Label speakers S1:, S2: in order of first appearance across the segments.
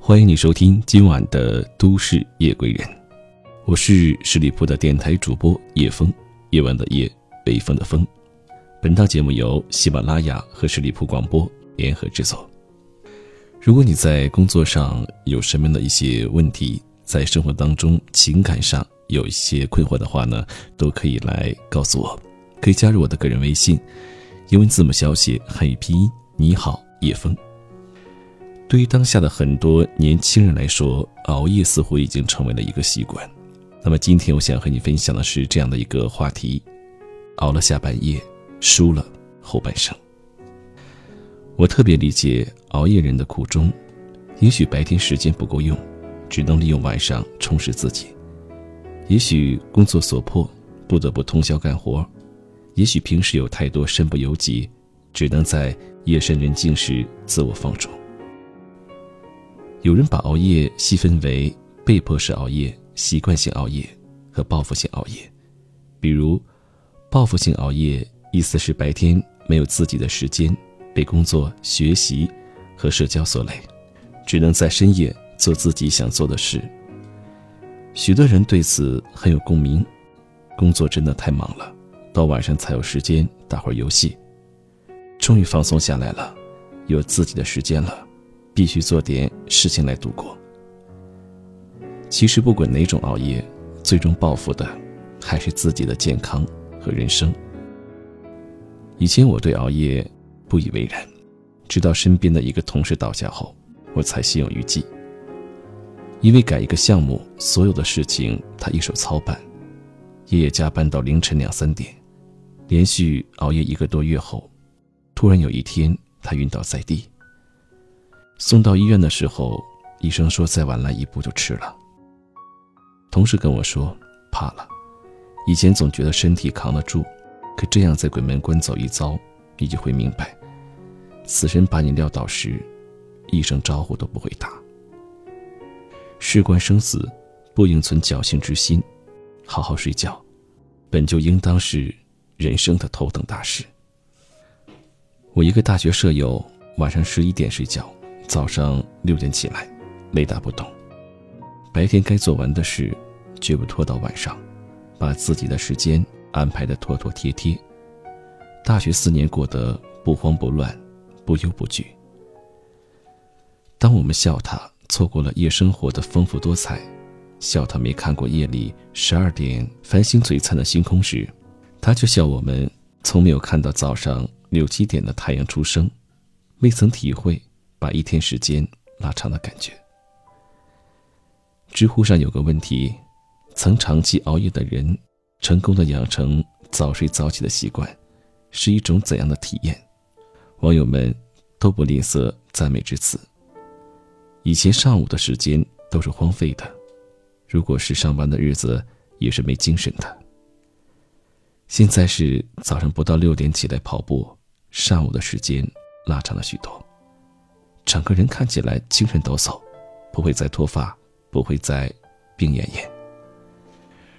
S1: 欢迎你收听今晚的《都市夜归人》，我是十里铺的电台主播叶峰，夜晚的夜，北风的风。本档节目由喜马拉雅和十里铺广播联合制作。如果你在工作上有什么样的一些问题，在生活当中情感上有一些困惑的话呢，都可以来告诉我，可以加入我的个人微信，英文字母小写汉语拼音你好叶枫。对于当下的很多年轻人来说，熬夜似乎已经成为了一个习惯。那么今天我想和你分享的是这样的一个话题：熬了下半夜，输了后半生。我特别理解熬夜人的苦衷，也许白天时间不够用，只能利用晚上充实自己；也许工作所迫，不得不通宵干活；也许平时有太多身不由己，只能在夜深人静时自我放逐。有人把熬夜细分为被迫式熬夜、习惯性熬夜和报复性熬夜。比如，报复性熬夜意思是白天没有自己的时间，被工作、学习和社交所累，只能在深夜做自己想做的事。许多人对此很有共鸣。工作真的太忙了，到晚上才有时间打会儿游戏。终于放松下来了，有自己的时间了。必须做点事情来度过。其实不管哪种熬夜，最终报复的还是自己的健康和人生。以前我对熬夜不以为然，直到身边的一个同事倒下后，我才心有余悸。因为改一个项目，所有的事情他一手操办，夜夜加班到凌晨两三点，连续熬夜一个多月后，突然有一天他晕倒在地。送到医院的时候，医生说再晚来一步就迟了。同事跟我说怕了，以前总觉得身体扛得住，可这样在鬼门关走一遭，你就会明白，死神把你撂倒时，一声招呼都不会打。事关生死，不应存侥幸之心，好好睡觉，本就应当是人生的头等大事。我一个大学舍友，晚上十一点睡觉。早上六点起来，雷打不动。白天该做完的事，绝不拖到晚上，把自己的时间安排的妥妥帖帖。大学四年过得不慌不乱，不忧不惧。当我们笑他错过了夜生活的丰富多彩，笑他没看过夜里十二点繁星璀璨的星空时，他却笑我们从没有看到早上六七点的太阳出生，未曾体会。把一天时间拉长的感觉。知乎上有个问题：曾长期熬夜的人，成功的养成早睡早起的习惯，是一种怎样的体验？网友们都不吝啬赞美之词。以前上午的时间都是荒废的，如果是上班的日子，也是没精神的。现在是早上不到六点起来跑步，上午的时间拉长了许多。整个人看起来精神抖擞，不会再脱发，不会再病恹恹。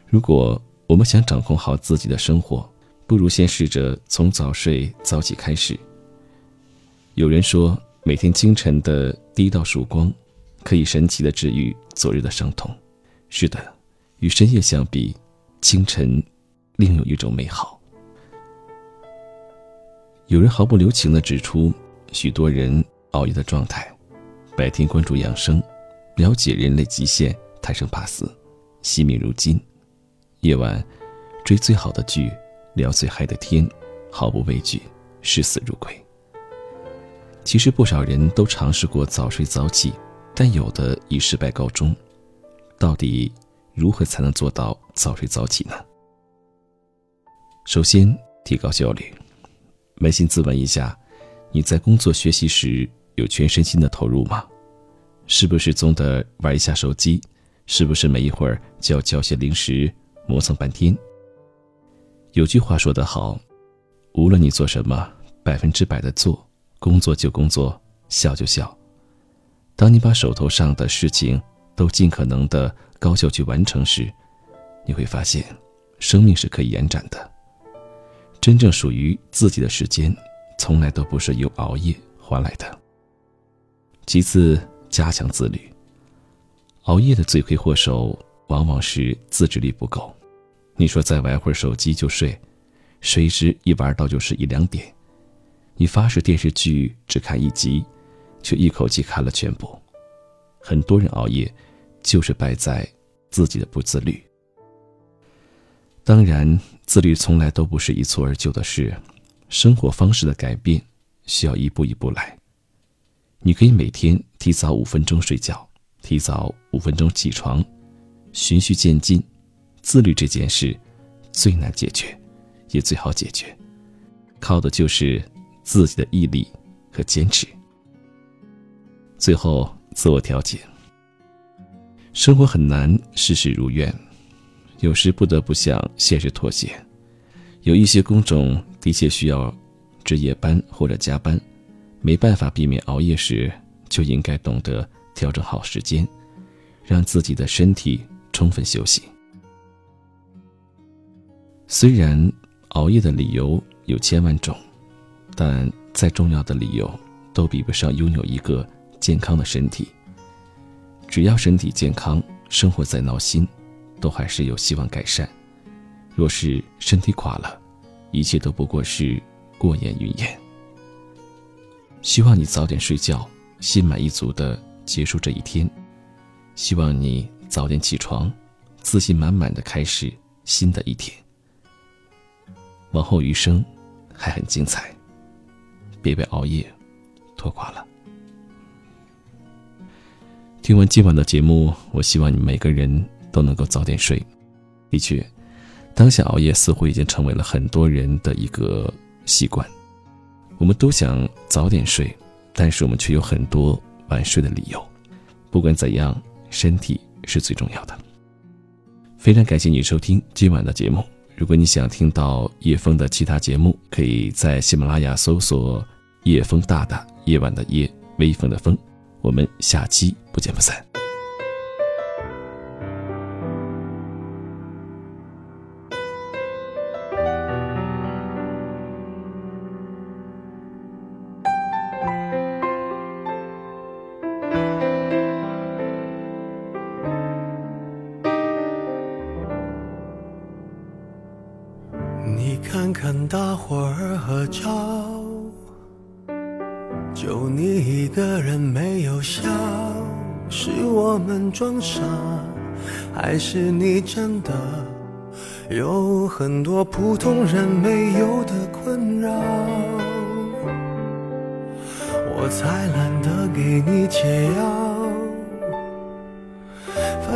S1: 如果我们想掌控好自己的生活，不如先试着从早睡早起开始。有人说，每天清晨的第一道曙光，可以神奇的治愈昨日的伤痛。是的，与深夜相比，清晨另有一种美好。有人毫不留情的指出，许多人。熬夜的状态，白天关注养生，了解人类极限，贪生怕死，惜命如金；夜晚追最好的剧，聊最嗨的天，毫不畏惧，视死如归。其实不少人都尝试过早睡早起，但有的以失败告终。到底如何才能做到早睡早起呢？首先，提高效率。扪心自问一下，你在工作学习时。有全身心的投入吗？是不是总得玩一下手机？是不是没一会儿就要嚼些零食磨蹭半天？有句话说得好，无论你做什么，百分之百的做，工作就工作，笑就笑。当你把手头上的事情都尽可能的高效去完成时，你会发现，生命是可以延展的。真正属于自己的时间，从来都不是由熬夜换来的。其次，加强自律。熬夜的罪魁祸首往往是自制力不够。你说再玩会儿手机就睡，谁知一玩到就是一两点。你发誓电视剧只看一集，却一口气看了全部。很多人熬夜，就是败在自己的不自律。当然，自律从来都不是一蹴而就的事，生活方式的改变需要一步一步来。你可以每天提早五分钟睡觉。提早五分钟起床，循序渐进，自律这件事最难解决，也最好解决，靠的就是自己的毅力和坚持。最后，自我调节。生活很难事事如愿，有时不得不向现实妥协。有一些工种的确需要值夜班或者加班，没办法避免熬夜时，就应该懂得。调整好时间，让自己的身体充分休息。虽然熬夜的理由有千万种，但再重要的理由都比不上拥有一个健康的身体。只要身体健康，生活再闹心，都还是有希望改善。若是身体垮了，一切都不过是过眼云烟。希望你早点睡觉，心满意足的。结束这一天，希望你早点起床，自信满满的开始新的一天。往后余生还很精彩，别被熬夜拖垮了。听完今晚的节目，我希望你每个人都能够早点睡。的确，当下熬夜似乎已经成为了很多人的一个习惯。我们都想早点睡，但是我们却有很多。晚睡的理由，不管怎样，身体是最重要的。非常感谢你收听今晚的节目。如果你想听到叶枫的其他节目，可以在喜马拉雅搜索“叶枫大大夜晚的夜微风的风”。我们下期不见不散。
S2: 你看看大伙儿合照，就你一个人没有笑，是我们装傻，还是你真的有很多普通人没有的困扰？我才懒得给你解药，